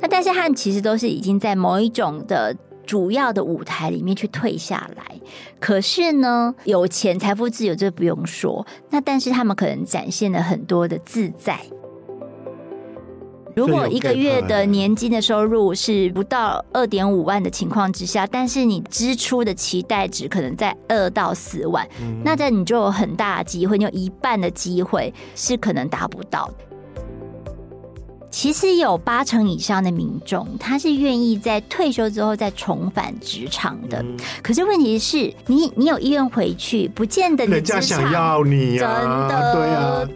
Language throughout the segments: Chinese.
那但是他们其实都是已经在某一种的主要的舞台里面去退下来。可是呢，有钱、财富自由这不用说。那但是他们可能展现了很多的自在。如果一个月的年金的收入是不到二点五万的情况之下，但是你支出的期待值可能在二到四万，那在你就有很大的机会，你有一半的机会是可能达不到。其实有八成以上的民众，他是愿意在退休之后再重返职场的。可是问题是你，你有意愿回去，不见得人家想要你啊，真的对啊。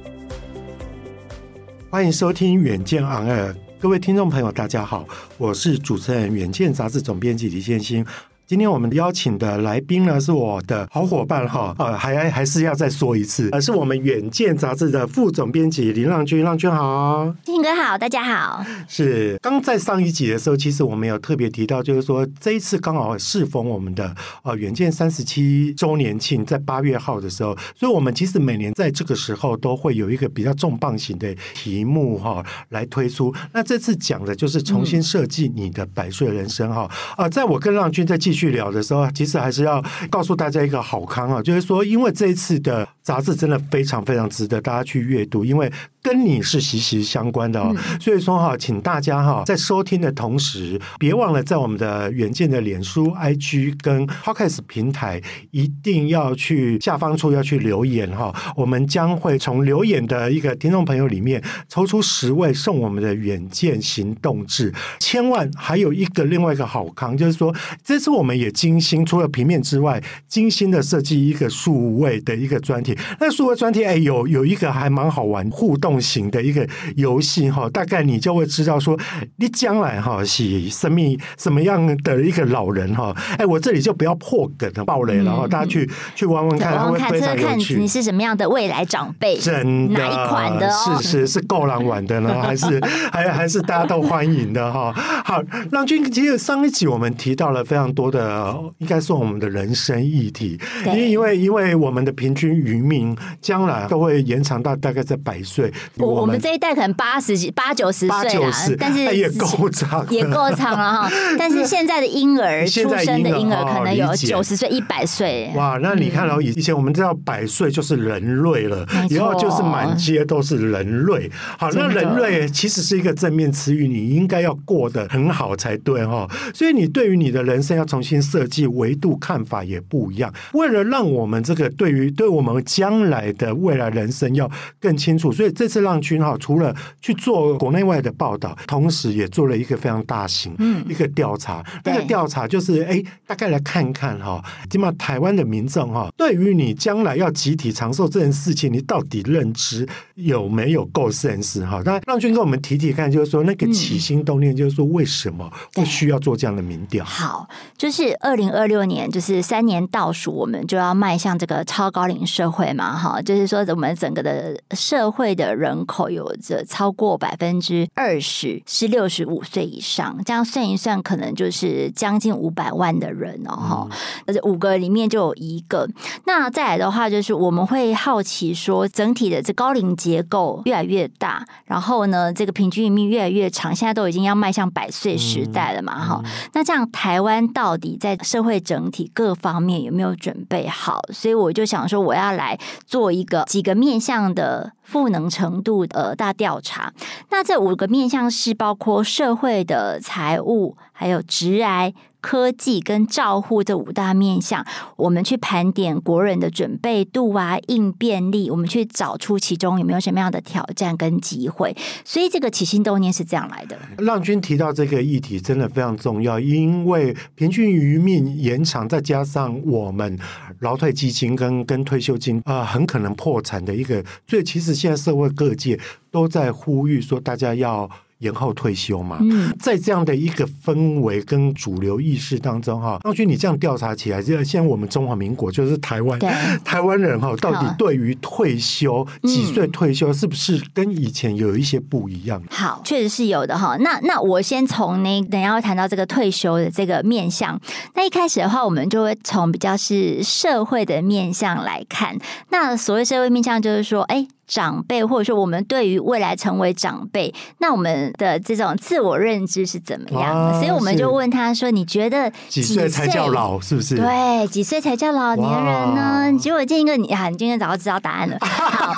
欢迎收听《远见 on air》，各位听众朋友，大家好，我是主持人《远见》杂志总编辑李建兴。今天我们邀请的来宾呢，是我的好伙伴哈，呃，还还是要再说一次，呃，是我们远见杂志的副总编辑林浪君，浪君好，兴哥好，大家好。是刚在上一集的时候，其实我们有特别提到，就是说这一次刚好适逢我们的呃远见三十七周年庆，在八月号的时候，所以我们其实每年在这个时候都会有一个比较重磅型的题目哈来推出。那这次讲的就是重新设计你的百岁人生哈啊，在我跟浪君在继续聊的时候，其实还是要告诉大家一个好康啊，就是说，因为这一次的杂志真的非常非常值得大家去阅读，因为跟你是息息相关的哦。所以说哈，请大家哈在收听的同时，别忘了在我们的远见的脸书、IG 跟 Podcast 平台，一定要去下方处要去留言哈。我们将会从留言的一个听众朋友里面抽出十位送我们的远见行动志。千万还有一个另外一个好康，就是说这次我们也精心除了平面之外，精心的设计一个数位的一个专题。那数位专题哎，有有一个还蛮好玩互动型的一个游戏哈，大概你就会知道说，你将来哈是什么什么样的一个老人哈。哎，我这里就不要破梗了，爆雷了哈，大家去去玩玩看，会非常有趣。你是什么样的未来长辈？真的哪一款的？是是是够狼玩的呢，还是还还是大家都欢迎的哈？好，浪君，其实上一集我们提到了非常多的。应该说我们的人生议题，因因为因为我们的平均余命将来都会延长到大概在百岁。我我们这一代可能八十几、八九十岁了，但是也够长，也够长了哈。但是现在的婴儿出生的婴儿可能有九十岁、一百岁。哇，那你看到以以前我们知道百岁就是人类了，以后就是满街都是人类。好，那人类其实是一个正面词语，你应该要过得很好才对哈。所以你对于你的人生要重新设计。维度看法也不一样。为了让我们这个对于对我们将来的未来人生要更清楚，所以这次浪君哈，除了去做国内外的报道，同时也做了一个非常大型嗯一个调查。嗯、那个调查就是哎，大概来看看哈，起码台湾的民众哈，对于你将来要集体长寿这件事情，你到底认知有没有够 sense 哈？那浪君跟我们提提看，就是说那个起心动念，就是说为什么会需要做这样的民调？好，就是二零。二六年就是三年倒数，我们就要迈向这个超高龄社会嘛，哈，就是说我们整个的社会的人口有着超过百分之二十是六十五岁以上，这样算一算，可能就是将近五百万的人哦，哈，而且五个里面就有一个。那再来的话，就是我们会好奇说，整体的这高龄结构越来越大，然后呢，这个平均余命越来越长，现在都已经要迈向百岁时代了嘛，哈。那这样台湾到底在社会整体各方面有没有准备好？所以我就想说，我要来做一个几个面向的赋能程度的大调查。那这五个面向是包括社会的、财务，还有职癌。科技跟照护这五大面向，我们去盘点国人的准备度啊、应变力，我们去找出其中有没有什么样的挑战跟机会。所以这个起心动念是这样来的。浪君提到这个议题真的非常重要，因为平均余命延长，再加上我们劳退基金跟跟退休金啊、很可能破产的一个，所以其实现在社会各界都在呼吁说，大家要。延后退休嘛，嗯，在这样的一个氛围跟主流意识当中哈，浪君你这样调查起来，就像我们中华民国就是台湾，台湾人哈，到底对于退休几岁退休，是不是跟以前有一些不一样？好，确实是有的哈。那那我先从那等一下会谈到这个退休的这个面向。那一开始的话，我们就会从比较是社会的面向来看。那所谓社会面向，就是说，哎。长辈，或者说我们对于未来成为长辈，那我们的这种自我认知是怎么样所以我们就问他说：“你觉得几岁才叫老？是不是？对，几岁才叫老年人呢？”结果见一个你啊，你今天早就知道答案了。好，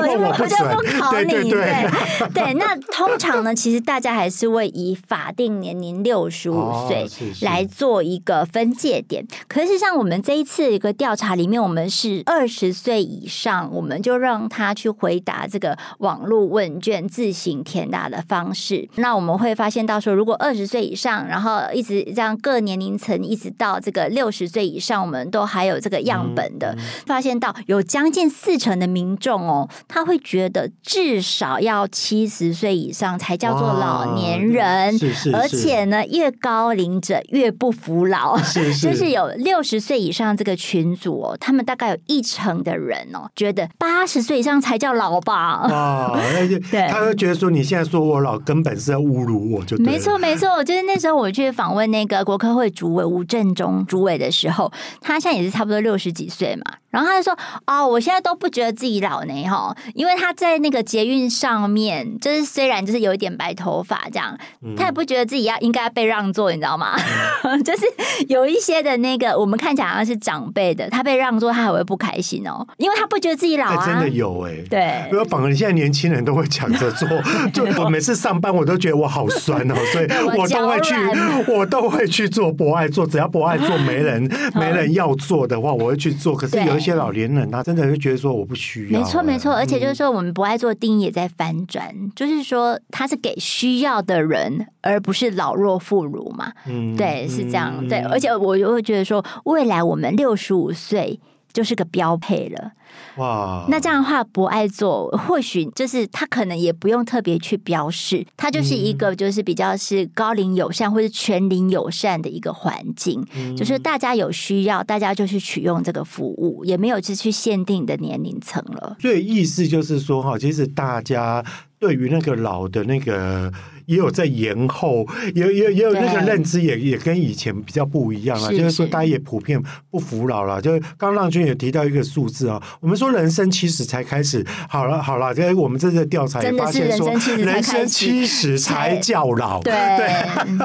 我就我就不考你。对对，对，对，对，那通常呢，其实大家还是会以法定年龄六十五岁来做一个分界点。可是像我们这一次一个调查里面，我们是二十岁以上，我们就让他去。去回答这个网络问卷自行填答的方式，那我们会发现到说，如果二十岁以上，然后一直这样各年龄层，一直到这个六十岁以上，我们都还有这个样本的，发现到有将近四成的民众哦，他会觉得至少要七十岁以上才叫做老年人，是是是，而且呢，越高龄者越不服老，是是，就是有六十岁以上这个群组哦，他们大概有一成的人哦，觉得八十岁以上才。叫老吧，啊，那就 对，他会觉得说你现在说我老，根本是在侮辱我，就没错没错。就是那时候我去访问那个国科会主委吴振中主委的时候，他现在也是差不多六十几岁嘛，然后他就说哦，我现在都不觉得自己老呢哈，因为他在那个捷运上面，就是虽然就是有一点白头发这样，他也不觉得自己要应该被让座，你知道吗？嗯、就是有一些的那个我们看起来好像是长辈的，他被让座，他还会不开心哦，因为他不觉得自己老啊，欸、真的有哎、欸。对，因为反而现在年轻人都会抢着做，就我每次上班我都觉得我好酸哦，所以 我都会去，我都会去做博爱做，只要博爱做没人 没人要做的话，我会去做。可是有一些老年人他真的会觉得说我不需要。没错没错，而且就是说我们博爱做定义也在翻转，就是说他是给需要的人，而不是老弱妇孺嘛。嗯，对，是这样。对，而且我就会觉得说，未来我们六十五岁就是个标配了。哇，那这样的话，不爱做或许就是他可能也不用特别去标示，它就是一个就是比较是高龄友善或者全龄友善的一个环境，嗯、就是大家有需要，大家就去取用这个服务，也没有是去限定的年龄层了。所以意思就是说哈，其实大家对于那个老的那个。也有在延后，也也也有那个认知也也跟以前比较不一样了，就是说大家也普遍不服老了。就是刚浪君也提到一个数字啊，我们说人生七十才开始，好了好了，因为我们这次调查也发现说，人生七十才叫老，对，对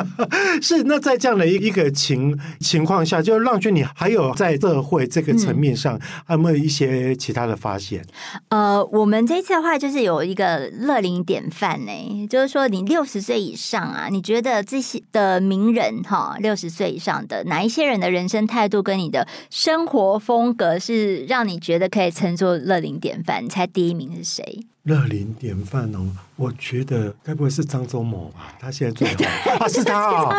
是那在这样的一一个情情况下，就是浪君你还有在社会这个层面上，还有没有一些其他的发现？呃，我们这次的话就是有一个乐龄典范呢，就是说你六。十岁以上啊，你觉得这些的名人哈，六十岁以上的哪一些人的人生态度跟你的生活风格是让你觉得可以称作乐龄典范？你猜第一名是谁？乐龄典范哦，我觉得该不会是张忠谋吧？他现在最好 啊，是他啊，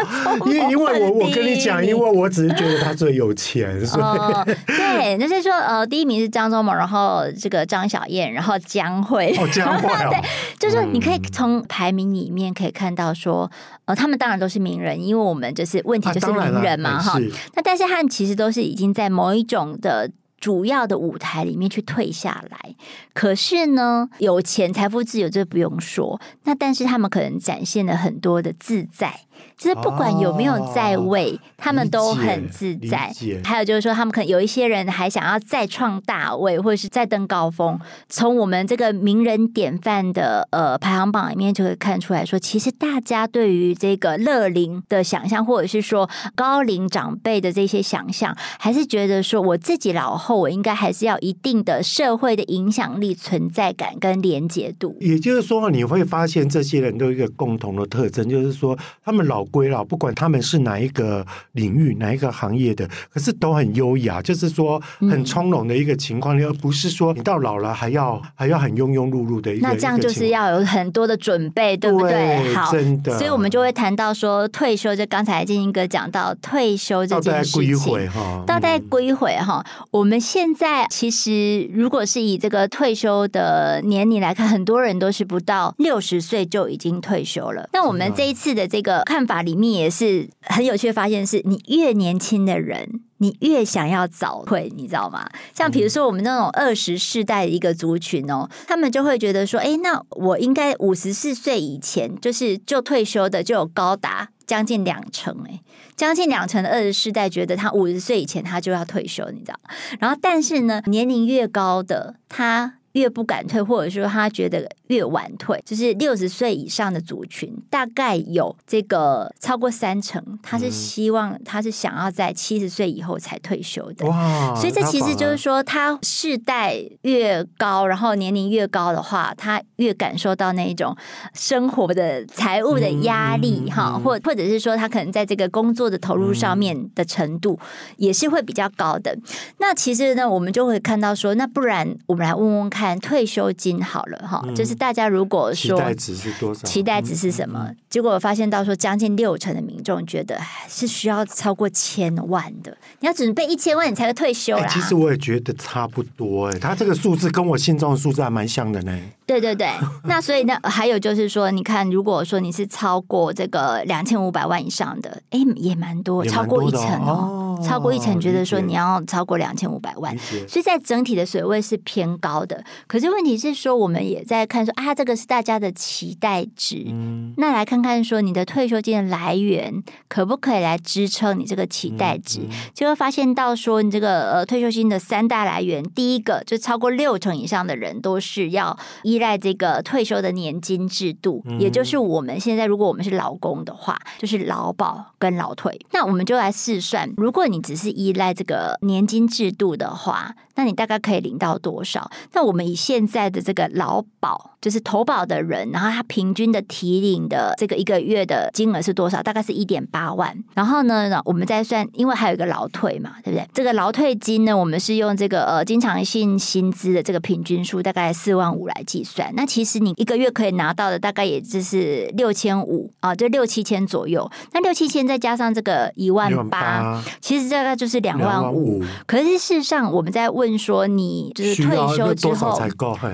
因为因为我我跟你讲，因为我只是觉得他最有钱，所以、呃、对，就是说呃，第一名是张忠谋，然后这个张小燕，然后江蕙哦，江蕙哦，对，就是你可以从排名里面可以看到说，呃，他们当然都是名人，因为我们就是问题就是名人嘛哈，那但是他们其实都是已经在某一种的。主要的舞台里面去退下来，可是呢，有钱、财富自由这不用说，那但是他们可能展现了很多的自在。就是不管有没有在位，哦、他们都很自在。还有就是说，他们可能有一些人还想要再创大位，或者是再登高峰。从我们这个名人典范的呃排行榜里面就会看出来说，其实大家对于这个乐龄的想象，或者是说高龄长辈的这些想象，还是觉得说我自己老后，我应该还是要一定的社会的影响力、存在感跟连结度。也就是说，你会发现这些人都有一个共同的特征，就是说他们老。归老，不管他们是哪一个领域、哪一个行业的，可是都很优雅，就是说很从容的一个情况，嗯、而不是说你到老了还要 还要很庸庸碌碌的一个。那这样就是要有很多的准备，对不对？对好，真的。所以我们就会谈到说退休，就刚才金英哥讲到退休这件事情，倒带归回哈。我们现在其实如果是以这个退休的年龄来看，很多人都是不到六十岁就已经退休了。那我们这一次的这个看法。里面也是很有趣的发现，是你越年轻的人，你越想要早退，你知道吗？像比如说我们那种二十世代的一个族群哦，他们就会觉得说，哎，那我应该五十四岁以前就是就退休的，就有高达将近两成，哎，将近两成的二十世代觉得他五十岁以前他就要退休，你知道？然后但是呢，年龄越高的他。越不敢退，或者说他觉得越晚退，就是六十岁以上的族群，大概有这个超过三成，他是希望他是想要在七十岁以后才退休的。哇！所以这其实就是说，他世代越高，然后年龄越高的话，他越感受到那一种生活的财务的压力哈，或或者是说他可能在这个工作的投入上面的程度也是会比较高的。那其实呢，我们就会看到说，那不然我们来问问看。看退休金好了哈，嗯、就是大家如果说期待值是多少？期待值是什么？嗯、结果我发现到说，将近六成的民众觉得是需要超过千万的。你要准备一千万，你才会退休啦。其实我也觉得差不多哎，他这个数字跟我心中的数字还蛮像的呢。对对对，那所以呢，还有就是说，你看，如果说你是超过这个两千五百万以上的，哎，也蛮多，超过一层哦，哦超过一层，觉得说你要超过两千五百万，所以在整体的水位是偏高的。可是问题是说，我们也在看说啊，这个是大家的期待值。嗯，那来看看说，你的退休金的来源可不可以来支撑你这个期待值？嗯嗯、就会发现到说，你这个呃退休金的三大来源，第一个就超过六成以上的人都是要依赖这个退休的年金制度，嗯、也就是我们现在如果我们是劳工的话，就是劳保跟劳退。那我们就来试算，如果你只是依赖这个年金制度的话，那你大概可以领到多少？那我们以现在的这个劳保，就是投保的人，然后他平均的提领的这个一个月的金额是多少？大概是一点八万。然后呢，我们再算，因为还有一个劳退嘛，对不对？这个劳退金呢，我们是用这个呃经常性薪资的这个平均数，大概四万五来计算。那其实你一个月可以拿到的大概也就是六千五啊，就六七千左右。那六七千再加上这个一万八，其实大概就是两万五。可是事实上，我们在问。说你就是退休之后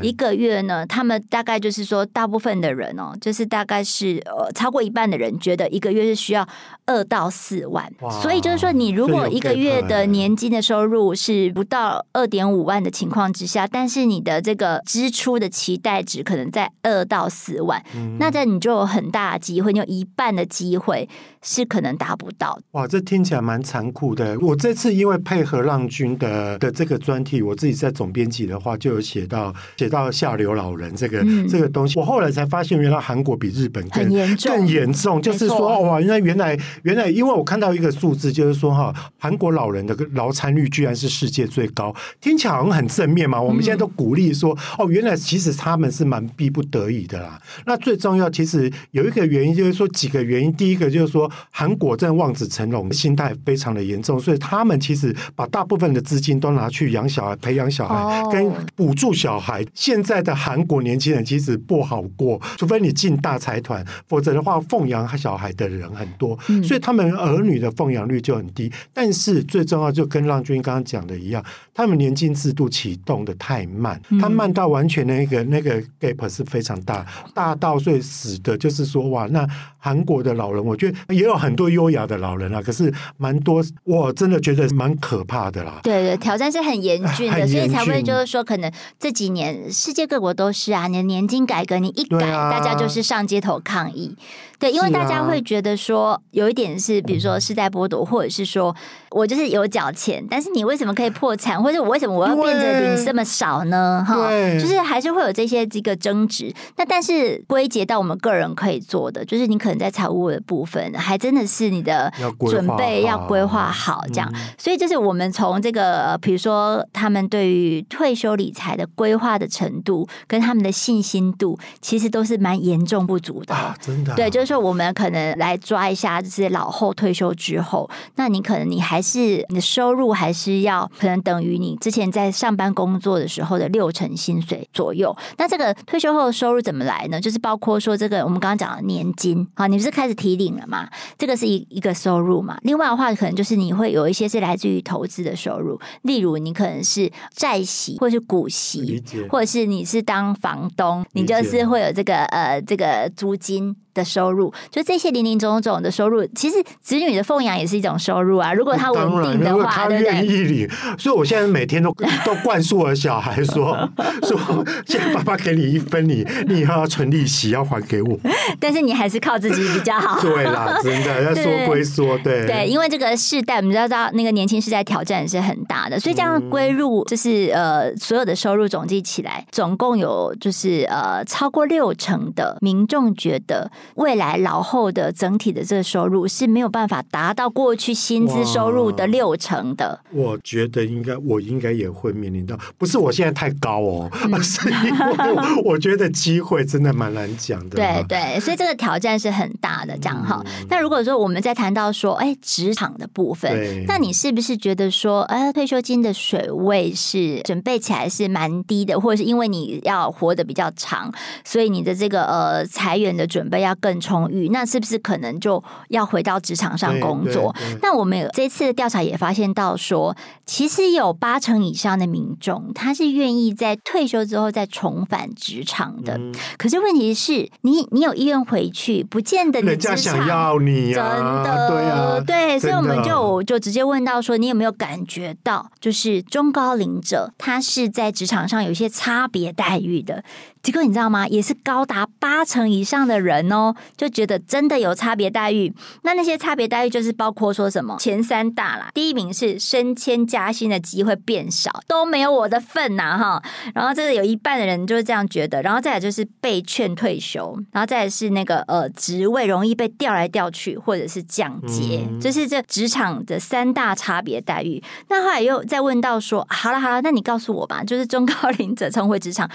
一个月呢？他们大概就是说，大部分的人哦，就是大概是呃超过一半的人觉得一个月是需要二到四万。所以就是说，你如果一个月的年金的收入是不到二点五万的情况之下，但是你的这个支出的期待值可能在二到四万，嗯、那这你就有很大的机会，你有一半的机会是可能达不到。哇，这听起来蛮残酷的。我这次因为配合浪君的的这个专题。我自己在总编辑的话，就有写到写到下流老人这个、嗯、这个东西。我后来才发现，原来韩国比日本更严重，更严重。就是说，哇，原来原来原来，因为我看到一个数字，就是说哈，韩国老人的劳参率居然是世界最高，听起来好像很正面嘛。我们现在都鼓励说，嗯、哦，原来其实他们是蛮逼不得已的啦。那最重要，其实有一个原因，就是说几个原因。第一个就是说，韩国正望子成龙心态非常的严重，所以他们其实把大部分的资金都拿去养。小孩培养小孩跟补助小孩，现在的韩国年轻人其实不好过，除非你进大财团，否则的话奉养小孩的人很多，所以他们儿女的奉养率就很低。但是最重要，就跟浪君刚刚讲的一样，他们年金制度启动的太慢，他慢到完全那个那个 gap 是非常大，大到所以使得就是说哇，那韩国的老人，我觉得也有很多优雅的老人啊，可是蛮多，我真的觉得蛮可怕的啦。对对，挑战是很严峻。的，所以才会就是说，可能这几年世界各国都是啊，你的年金改革你一改，啊、大家就是上街头抗议。对，因为大家会觉得说，有一点是，比如说是在剥夺，或者是说我就是有缴钱，但是你为什么可以破产，或者我为什么我要变得领这么少呢？哈，就是还是会有这些这个争执。那但是归结到我们个人可以做的，就是你可能在财务的部分，还真的是你的准备要规划好这样。所以就是我们从这个，比如说他们对于退休理财的规划的程度，跟他们的信心度，其实都是蛮严重不足的。啊真的，对，就是。说我们可能来抓一下，就是老后退休之后，那你可能你还是你的收入还是要可能等于你之前在上班工作的时候的六成薪水左右。那这个退休后的收入怎么来呢？就是包括说这个我们刚刚讲的年金，好，你不是开始提领了吗？这个是一一个收入嘛。另外的话，可能就是你会有一些是来自于投资的收入，例如你可能是债息，或者是股息，或者是你是当房东，你就是会有这个呃这个租金。的收入，就这些零零总总的收入，其实子女的奉养也是一种收入啊。如果他稳定的话，他愿意领，所以我现在每天都 都灌输我的小孩说说，现在爸爸给你一分，你你以后要存利息要还给我。但是你还是靠自己比较好。对啦，真的要说归说，对对，因为这个世代，我们知道那个年轻世代挑战是很大的，所以这样归入就是呃所有的收入总计起来，总共有就是呃超过六成的民众觉得未来老后的整体的这个收入是没有办法达到过去薪资收入的六成的。我觉得应该我应该也会面临到，不是我现在太高哦，而、嗯、是因为我，我觉得机会真的蛮难讲的。对对，所以这个挑战是很大的，这样哈。那、嗯、如果说我们在谈到说，哎，职场的部分，那你是不是觉得说，哎，退休金的水位是准备起来是蛮低的，或者是因为你要活得比较长，所以你的这个呃裁员的准备要更充裕？那是不是可能就要回到职场上工作？那我们有这次的调查也发现到说，其实有八成以上的民众他是愿意在退休之后再重返职场的。嗯、可是问题是你你有意愿回去，不见得你人家想要你、啊、真的对啊，对，所以我们就就直接问到说，你有没有感觉到，就是中高龄者他是在职场上有一些差别待遇的？结果你知道吗？也是高达八成以上的人哦，就觉得真的有差别待遇。那那些差别待遇就是包括说什么前三大啦，第一名是升迁加薪的机会变少，都没有我的份呐哈。然后这个有一半的人就是这样觉得。然后再来就是被劝退休，然后再来是那个呃职位容易被调来调去或者是降阶，就是这职场的三大差别待遇。那后来又再问到说，好了好了，那你告诉我吧，就是中高龄者重回职场。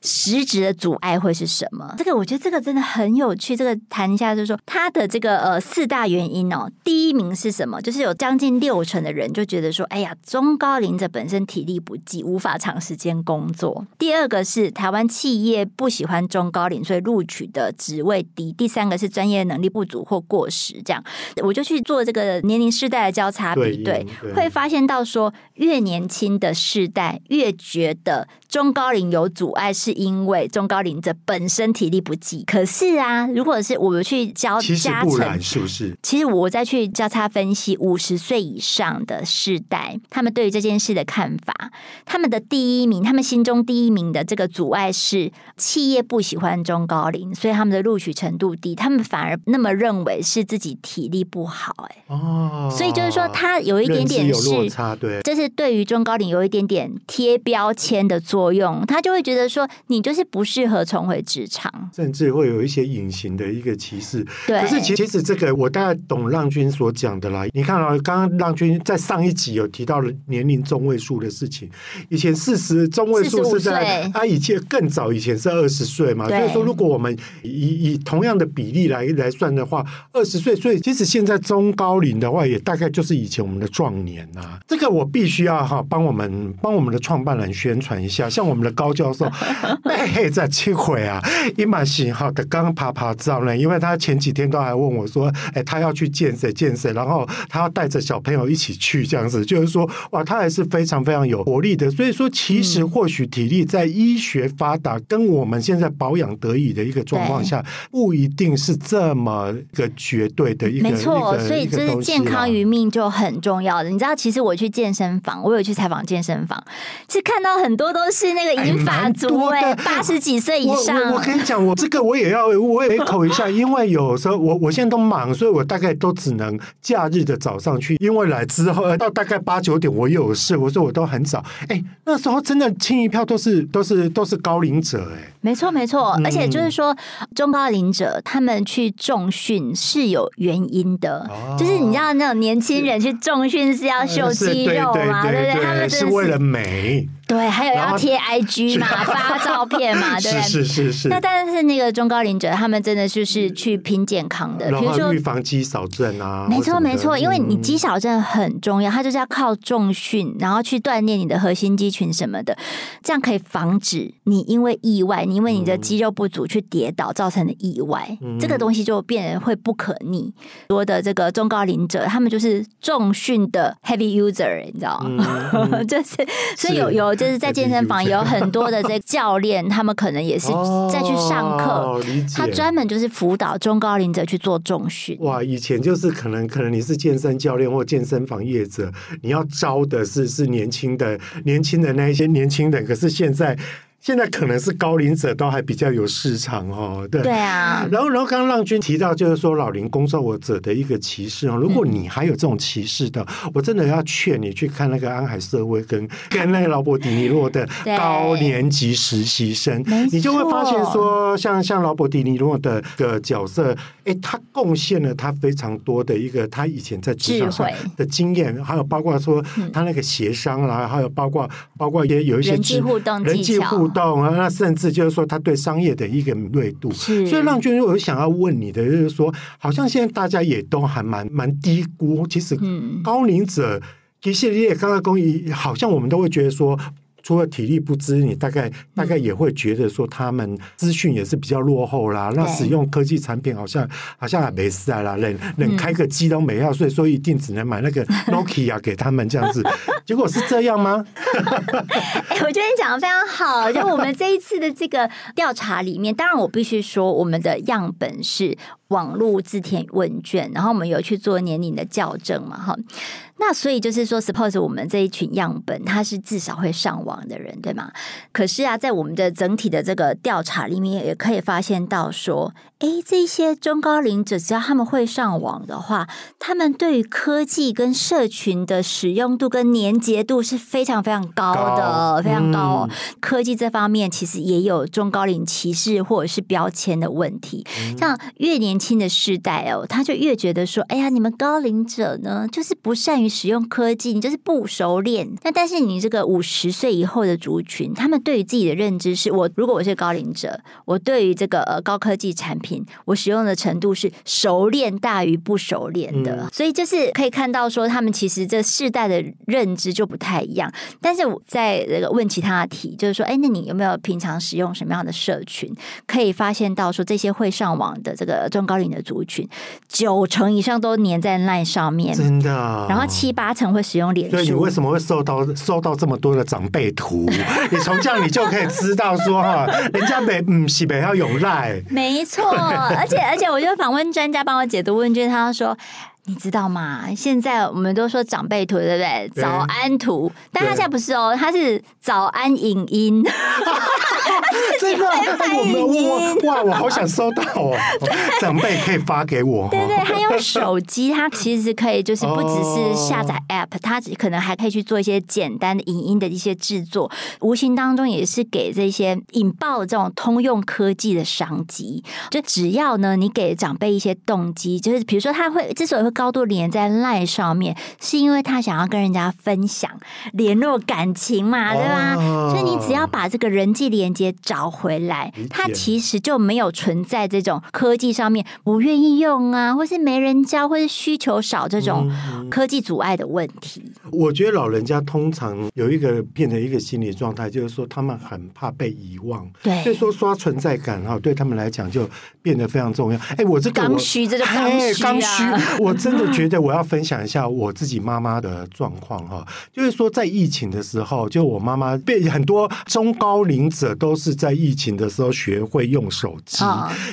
实质的阻碍会是什么？这个我觉得这个真的很有趣。这个谈一下，就是说它的这个呃四大原因哦。第一名是什么？就是有将近六成的人就觉得说，哎呀，中高龄者本身体力不济，无法长时间工作。第二个是台湾企业不喜欢中高龄，所以录取的职位低。第三个是专业能力不足或过时。这样，我就去做这个年龄世代的交叉比对，对，会发现到说，越年轻的世代越觉得中高龄有阻碍是。因为中高龄者本身体力不济，可是啊，如果是我们去交其实不然，是不是？其实我再去交叉分析五十岁以上的世代，他们对于这件事的看法，他们的第一名，他们心中第一名的这个阻碍是企业不喜欢中高龄，所以他们的录取程度低，他们反而那么认为是自己体力不好，哎，哦，所以就是说他有一点点是有落差，对，这是对于中高龄有一点点贴标签的作用，他就会觉得说。你就是不适合重回职场，甚至会有一些隐形的一个歧视。对，可是其实这个我大概懂浪君所讲的啦。你看啊，刚刚浪君在上一集有提到了年龄中位数的事情。以前四十中位数是在啊，以前更早以前是二十岁嘛。所以说，如果我们以以同样的比例来来算的话，二十岁，所以其实现在中高龄的话，也大概就是以前我们的壮年啊。这个我必须要哈帮我们帮我们的创办人宣传一下，像我们的高教授。哎，在七回啊，一满型号的刚爬爬照呢，因为他前几天都还问我说，哎，他要去见谁见谁，然后他要带着小朋友一起去，这样子，就是说，哇，他还是非常非常有活力的。所以说，其实或许体力在医学发达跟我们现在保养得宜的一个状况下，不一定是这么一个绝对的一个。没错，所以就是健康于命就很重要的。你知道，其实我去健身房，我有去采访健身房，是看到很多都是那个银发族哎。八十几岁以上，我我跟你讲，我这个我也要我也口一下，因为有时候我我现在都忙，所以我大概都只能假日的早上去，因为来之后到大概八九点我有事，我说我都很早。哎，那时候真的清一票都是都是都是高龄者，哎，没错没错，而且就是说中高龄者他们去重训是有原因的，就是你知道那种年轻人去重训是要秀肌肉嘛，对不对？他们是为了美。对，还有要贴 IG 嘛，发照片嘛，对不对？是是是是。那但是那个中高龄者，他们真的就是去拼健康的，比如说预防肌少症啊。没错没错，因为你肌少症很重要，它就是要靠重训，然后去锻炼你的核心肌群什么的，这样可以防止你因为意外，你因为你的肌肉不足去跌倒造成的意外，嗯、这个东西就变得会不可逆。多的这个中高龄者，他们就是重训的 heavy user，你知道吗？嗯、就是所以有有。就是在健身房有很多的这个教练，他们可能也是在去上课，哦、他专门就是辅导中高龄者去做重训。哇，以前就是可能可能你是健身教练或健身房业者，你要招的是是年轻的年轻的那一些年轻人，可是现在。现在可能是高龄者都还比较有市场哦，对对啊。然后，然后刚刚浪君提到，就是说老龄工作者的一个歧视哦。如果你还有这种歧视的，嗯、我真的要劝你去看那个安海瑟薇跟 跟那个劳勃迪尼洛的高年级实习生，你就会发现说，像像劳勃迪尼洛的个角色，哎，他贡献了他非常多的一个他以前在职场上的经验，还有包括说他那个协商啦，还有包括包括也有一些人际互动技巧。动啊，那甚至就是说，他对商业的一个敏锐度。所以，浪君，我想要问你的就是说，好像现在大家也都还蛮蛮低估，其实高龄者，其实你也刚刚公益，好像我们都会觉得说。除了体力不支，你大概大概也会觉得说他们资讯也是比较落后啦。那使用科技产品好像好像还没事啦，连连开个机都没要，所以说一定只能买那个 Nokia 给他们这样子。结果是这样吗？哎，我觉得你讲的非常好。就我们这一次的这个调查里面，当然我必须说，我们的样本是网络自填问卷，然后我们有去做年龄的校正嘛，哈。那所以就是说，suppose 我们这一群样本，他是至少会上网的人，对吗？可是啊，在我们的整体的这个调查里面，也可以发现到说，哎，这些中高龄者，只要他们会上网的话，他们对于科技跟社群的使用度跟连结度是非常非常高的，高非常高哦。嗯。科技这方面其实也有中高龄歧视或者是标签的问题。像越年轻的世代哦，他就越觉得说，哎呀，你们高龄者呢，就是不善于。使用科技，你就是不熟练。那但是你这个五十岁以后的族群，他们对于自己的认知是：我如果我是高龄者，我对于这个呃高科技产品，我使用的程度是熟练大于不熟练的。嗯。所以就是可以看到说，他们其实这世代的认知就不太一样。但是我在那个问其他的题，就是说，哎，那你有没有平常使用什么样的社群？可以发现到说，这些会上网的这个中高龄的族群，九成以上都粘在 LINE 上面，真的。然后。七八成会使用脸书，所以你为什么会收到收到这么多的长辈图？你从这样你就可以知道说哈，人家北嗯西北要有赖，没错。而且而且，我就访问专家帮我解读问卷，他说。你知道吗？现在我们都说长辈图，对不对？早安图，但他现在不是哦，他是早安影音。真的，我们我哇，我好想收到哦！长辈可以发给我。对对，他用手机，他其实可以，就是不只是下载 App，他可能还可以去做一些简单的影音的一些制作，无形当中也是给这些引爆这种通用科技的商机。就只要呢，你给长辈一些动机，就是比如说他会之所以会。高度连在 LINE 上面，是因为他想要跟人家分享、联络感情嘛，对吧？哦、所以你只要把这个人际连接找回来，他其实就没有存在这种科技上面不愿意用啊，或是没人教，或是需求少这种科技阻碍的问题。嗯、我觉得老人家通常有一个变成一个心理状态，就是说他们很怕被遗忘，对，所以说刷存在感哈，对他们来讲就变得非常重要。哎，我这个刚需，这就刚需啊，我。真的觉得我要分享一下我自己妈妈的状况哈，就是说在疫情的时候，就我妈妈被很多中高龄者都是在疫情的时候学会用手机，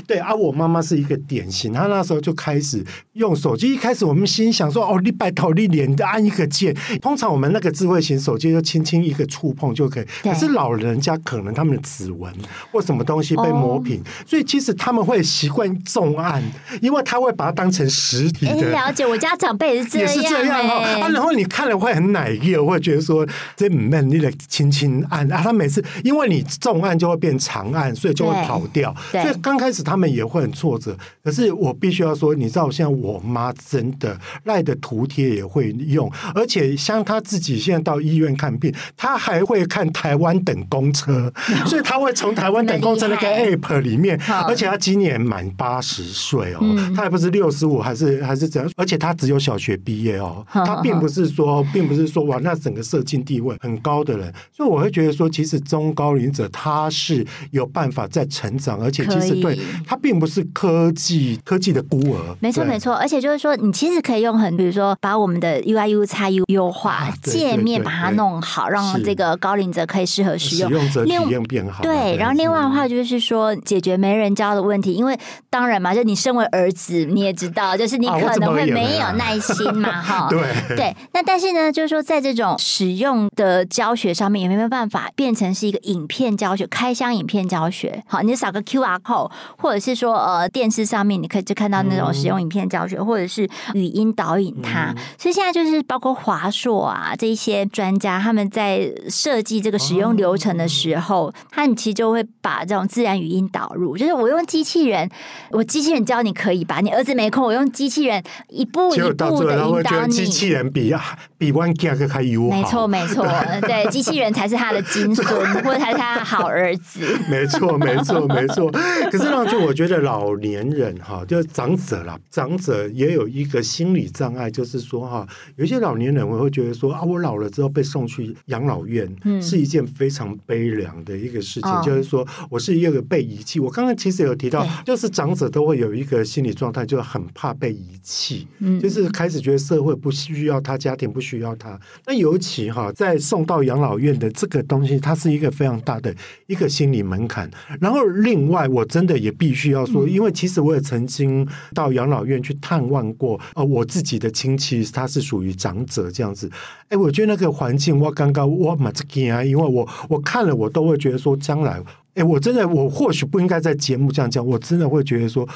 对啊，我妈妈是一个典型，她那时候就开始用手机。一开始我们心想说，哦，你拜托你连按一个键，通常我们那个智慧型手机就轻轻一个触碰就可以，可是老人家可能他们的指纹或什么东西被磨平，所以其实他们会习惯重按，因为他会把它当成实体的。了解，我家长辈也是这样，也是这样哈、欸。啊，然后你看了会很奶油，会觉得说这唔闷，你得轻轻按啊。他每次因为你重按就会变长按，所以就会跑掉。所以刚开始他们也会很挫折。可是我必须要说，你知道，现在我妈真的赖的图贴也会用，而且像她自己现在到医院看病，她还会看台湾等公车，所以她会从台湾等公车那个 app 里面。而且她今年满八十岁哦，她还不是六十五，还是还是怎样？而且他只有小学毕业哦，他并不是说，并不是说哇，那整个社经地位很高的人，所以我会觉得说，其实中高龄者他是有办法在成长，而且其实对他并不是科技科技的孤儿，没错没错，而且就是说，你其实可以用很，比如说把我们的 UI U 差 U 优化界面把它弄好，让这个高龄者可以适合使用，使用者体验变好。对，然后另外的话就是说，解决没人教的问题，因为当然嘛，就你身为儿子，你也知道，就是你可能会没有耐心嘛，哈。对对，那但是呢，就是说在这种使用的教学上面，也没有办法变成是一个影片教学，开箱影片教学。好，你扫个 QR code，或者是说呃电视上面你可以就看到那种使用影片教学，或者是语音导引它。所以现在就是包括华硕啊这一些专家，他们在设计这个使用流程的时候，他们其实就会把这种自然语音导入，就是我用机器人，我机器人教你可以吧？你儿子没空，我用机器人一步一步的引导你。机器人比啊比 One Gag 还优好。没错没错，对，机器人才是他的金孙，或者才是他的好儿子。没错没错没错。可是呢，就我觉得老年人哈，就是长者啦，长者也有一个心理障碍，就是说哈，有些老年人我会觉得说啊，我老了之后被送去养老院，嗯，是一件非常悲凉的一个事情。嗯、就是说我是一个被遗弃。我刚刚其实有提到，就是长者都会有一个心理状态，就很怕被遗弃，嗯，就是开始觉得社会不需要他，家庭不需要他。那尤其哈，在送到养老院的这个东西，它是一个非常大的一个心理门槛。然后另外，我真的也必须要说，因为其实我也曾经到养老院去探望过，呃，我自己的亲戚他是属于长者这样子。哎，我觉得那个环境我刚刚我蛮惊啊，因为我我看了我都会觉得说，将来，哎，我真的我或许不应该在节目这样讲，我真的会觉得说。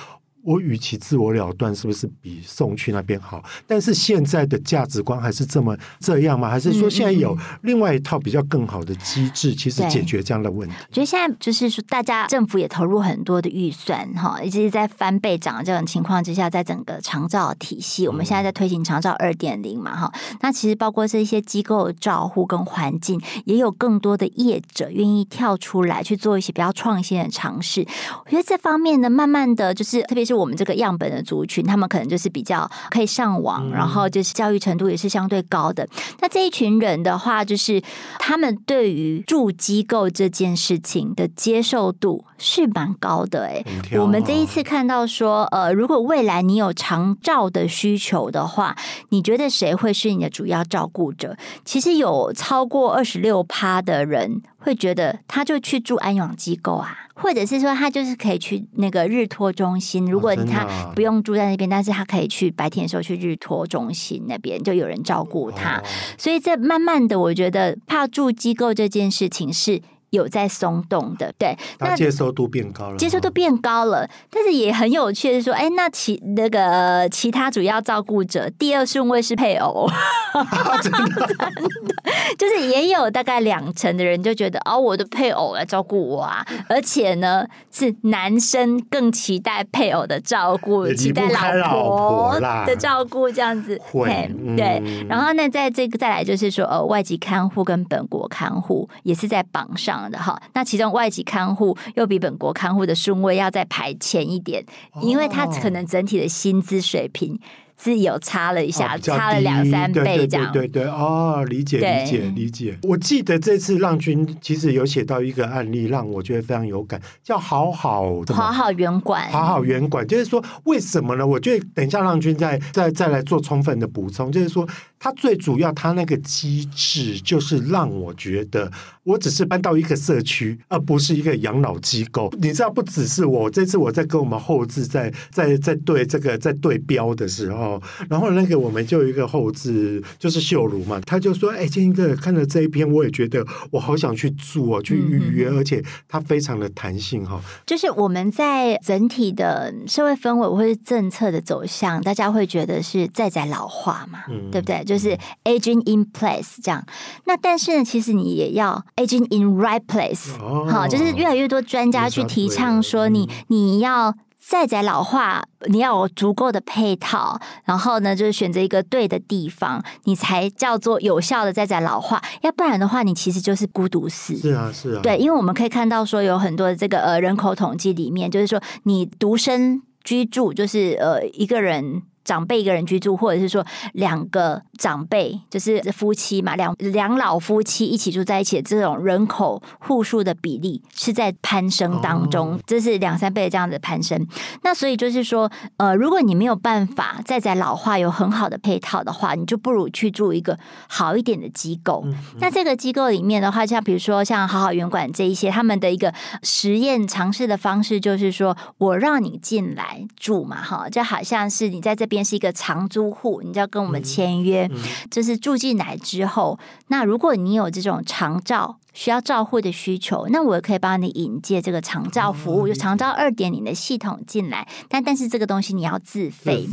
我与其自我了断，是不是比送去那边好？但是现在的价值观还是这么这样吗？还是说现在有另外一套比较更好的机制，其实解决这样的问题？我觉得现在就是说，大家政府也投入很多的预算，哈，以及在翻倍涨的这种情况之下，在整个长照体系，我们现在在推行长照二点零嘛，哈。那其实包括这些机构照护跟环境，也有更多的业者愿意跳出来去做一些比较创新的尝试。我觉得这方面呢，慢慢的就是特别。是我们这个样本的族群，他们可能就是比较可以上网，然后就是教育程度也是相对高的。那这一群人的话，就是他们对于住机构这件事情的接受度是蛮高的。哎，我们这一次看到说，呃，如果未来你有长照的需求的话，你觉得谁会是你的主要照顾者？其实有超过二十六趴的人会觉得，他就去住安养机构啊。或者是说，他就是可以去那个日托中心。如果他不用住在那边，但是他可以去白天的时候去日托中心那边，就有人照顾他。所以，这慢慢的，我觉得怕住机构这件事情是。有在松动的，对，那接受度变高了，接受度变高了，但是也很有趣的是说，哎，那其那个其他主要照顾者第二顺位是配偶，啊、真的，就是也有大概两成的人就觉得，哦，我的配偶来照顾我啊，而且呢是男生更期待配偶的照顾，期待老婆的照顾这样子，会、嗯，对，然后呢，在这个再来就是说，呃，外籍看护跟本国看护也是在榜上。的哈，那其中外籍看护又比本国看护的顺位要再排前一点，因为他可能整体的薪资水平。是有差了一下，哦、差了两三倍这样。对对，对对对，哦，理解理解理解。我记得这次浪君其实有写到一个案例，让我觉得非常有感，叫好好好好圆管，好好圆管，就是说为什么呢？我觉得等一下浪君再再再来做充分的补充，就是说它最主要，它那个机制就是让我觉得，我只是搬到一个社区，而不是一个养老机构。你知道，不只是我，这次我在跟我们后置在在在对这个在对标的时候。然后那个我们就有一个后置，就是秀如嘛，他就说：“哎，建哥看了这一篇，我也觉得我好想去住哦，去预约，嗯、而且它非常的弹性哈。”就是我们在整体的社会氛围或是政策的走向，大家会觉得是在在老化嘛，嗯、对不对？就是 aging in place 这样。那但是呢，其实你也要 aging in right place，好、哦，就是越来越多专家去提倡说你，你你要。在宅老化，你要有足够的配套，然后呢，就是选择一个对的地方，你才叫做有效的在宅老化。要不然的话，你其实就是孤独死。是啊，是啊。对，因为我们可以看到说，有很多的这个呃人口统计里面，就是说你独身居住，就是呃一个人。长辈一个人居住，或者是说两个长辈，就是夫妻嘛，两两老夫妻一起住在一起的这种人口户数的比例是在攀升当中，哦、这是两三倍的这样的攀升。那所以就是说，呃，如果你没有办法再在老化有很好的配套的话，你就不如去住一个好一点的机构。嗯嗯、那这个机构里面的话，像比如说像好好园馆这一些，他们的一个实验尝试的方式，就是说我让你进来住嘛，哈，就好像是你在这边是一个长租户，你就要跟我们签约。就是住进来之后，那如果你有这种长照。需要照护的需求，那我也可以帮你引介这个长照服务，就长照二点零的系统进来。但但是这个东西你要自费，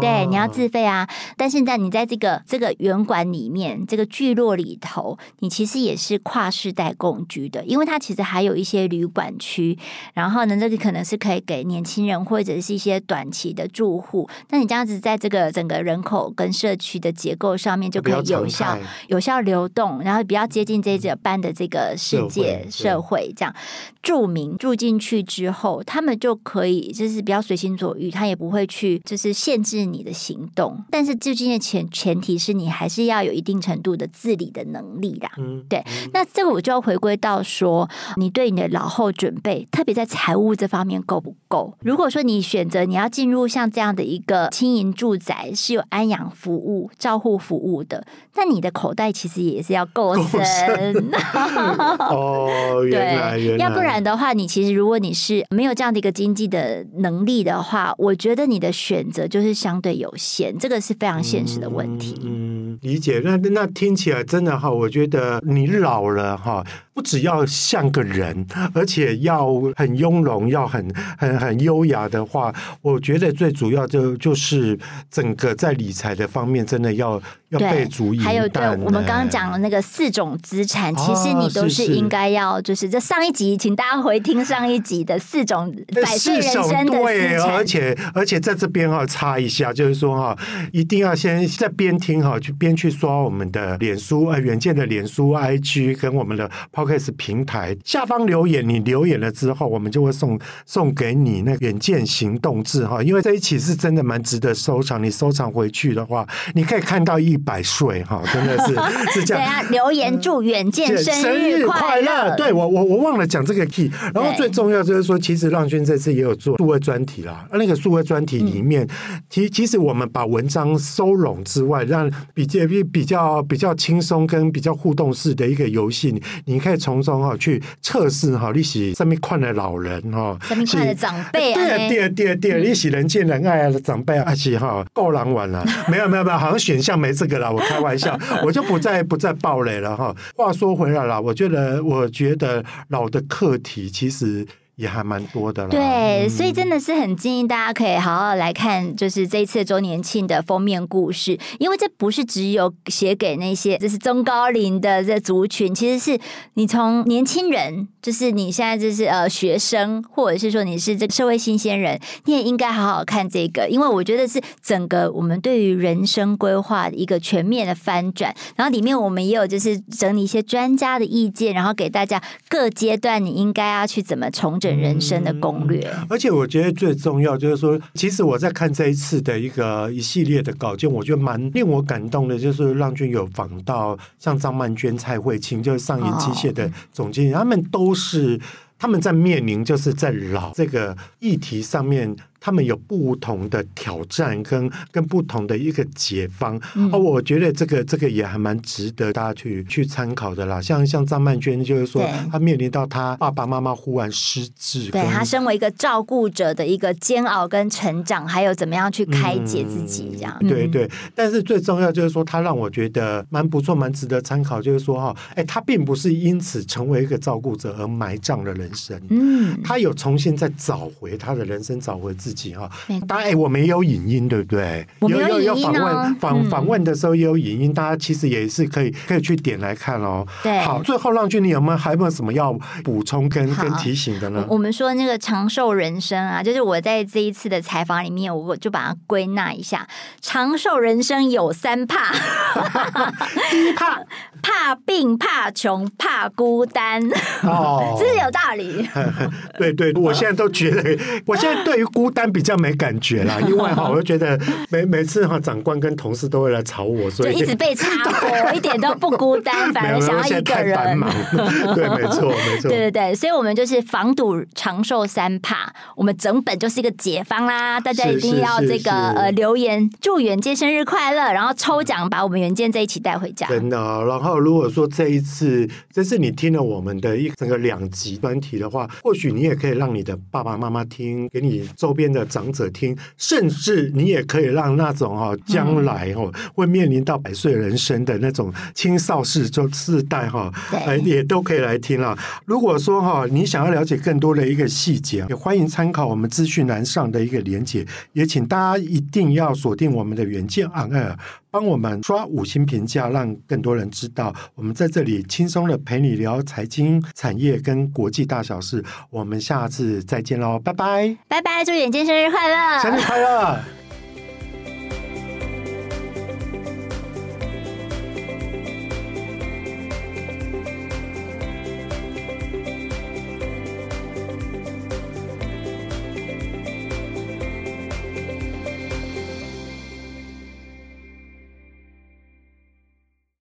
对，你要自费啊。但是在你在这个这个圆馆里面，这个聚落里头，你其实也是跨世代共居的，因为它其实还有一些旅馆区。然后呢，这个可能是可以给年轻人或者是一些短期的住户。那你这样子在这个整个人口跟社区的结构上面，就可以有效有效流动，然后比较接近这这班的。这个世界社会这样住民住进去之后，他们就可以就是比较随心所欲，他也不会去就是限制你的行动。但是住进的前前提是你还是要有一定程度的自理的能力啦。嗯，对。那这个我就要回归到说，你对你的老后准备，特别在财务这方面够不够？如果说你选择你要进入像这样的一个轻盈住宅，是有安养服务、照护服务的，那你的口袋其实也是要够深。哦，原来，原来，要不然的话，你其实如果你是没有这样的一个经济的能力的话，我觉得你的选择就是相对有限，这个是非常现实的问题。嗯，嗯，理解。那那听起来真的哈，我觉得你老了哈，不只要像个人，而且要很雍容，要很很很优雅的话，我觉得最主要就就是整个在理财的方面，真的要要备足以。还有对我们刚刚讲的那个四种资产，其实你。都是应该要，就是这上一集，请大家回听上一集的四种百岁人生的对，而且而且在这边哈插一下，就是说哈，一定要先在边听哈，去边去刷我们的脸书呃远见的脸书 IG 跟我们的 Podcast 平台下方留言，你留言了之后，我们就会送送给你那远见行动志哈，因为这一期是真的蛮值得收藏，你收藏回去的话，你可以看到一百岁哈，真的是 是这样。对啊，留言祝远见生日。快乐！对我，我我忘了讲这个 key。然后最重要就是说，其实浪君这次也有做数位专题啦。那个数位专题里面，其、嗯、其实我们把文章收拢之外，让比较比较比较轻松跟比较互动式的一个游戏，你可以从中哈去测试哈，你是上面看的老人哈，上面看的长辈啊，对啊对啊对对，你是人见人爱的长辈，而且哈够狼玩 了。没有没有没有，好像选项没这个了，我开玩笑，我就不再不再爆雷了哈。话说回来了。我觉得，我觉得老的课题其实。也还蛮多的了，对，所以真的是很建议大家可以好好来看，就是这一次周年庆的封面故事，因为这不是只有写给那些就是中高龄的这族群，其实是你从年轻人，就是你现在就是呃学生，或者是说你是这个社会新鲜人，你也应该好好看这个，因为我觉得是整个我们对于人生规划的一个全面的翻转，然后里面我们也有就是整理一些专家的意见，然后给大家各阶段你应该要去怎么重。人生的攻略，而且我觉得最重要就是说，其实我在看这一次的一个一系列的稿件，我觉得蛮令我感动的，就是让君有访到像张曼娟、蔡慧清，就是上银机械的总经理，他们都是他们在面临就是在老这个议题上面。他们有不同的挑战跟跟不同的一个解方，嗯、哦，我觉得这个这个也还蛮值得大家去去参考的啦。像像张曼娟就是说，她面临到她爸爸妈妈忽然失智，对她身为一个照顾者的一个煎熬跟成长，还有怎么样去开解自己这样。嗯、对对，但是最重要就是说，她让我觉得蛮不错，蛮值得参考。就是说哈，哎，她并不是因此成为一个照顾者而埋葬了人生，嗯，她有重新再找回她的人生，找回自己。哈，当然，哎，我没有影音，对不对？我们有影音哦。访访问的时候也有影音，大家其实也是可以可以去点来看哦。对，好，最后浪君，你有没有还有没有什么要补充跟跟提醒的呢？我们说那个长寿人生啊，就是我在这一次的采访里面，我就把它归纳一下：长寿人生有三怕，第一怕怕病、怕穷、怕孤单。哦，这是有道理。对对，我现在都觉得，我现在对于孤单。单比较没感觉啦，因为哈，我就觉得每每次哈，长官跟同事都会来吵我，所以就一直被插播，一点都不孤单，反而 想要一个人。对，没错，没错。对对对，所以我们就是防堵长寿三怕，我们整本就是一个解方啦。大家一定要这个呃留言祝远见生日快乐，然后抽奖把我们远见这一起带回家。真的，然后如果说这一次这次你听了我们的一整个两集专题的话，或许你也可以让你的爸爸妈妈听，给你周边的长者听，甚至你也可以让那种哈将来哦会面临到百岁人生的那种青少世就世代哈，呃也都可以来听了。如果说哈你想要了解更多的一个细节，也欢迎参考我们资讯栏上的一个连结，也请大家一定要锁定我们的远见 air。帮我们刷五星评价，让更多人知道我们在这里轻松的陪你聊财经、产业跟国际大小事。我们下次再见喽，拜拜，拜拜，祝远见生日快乐，生日快乐。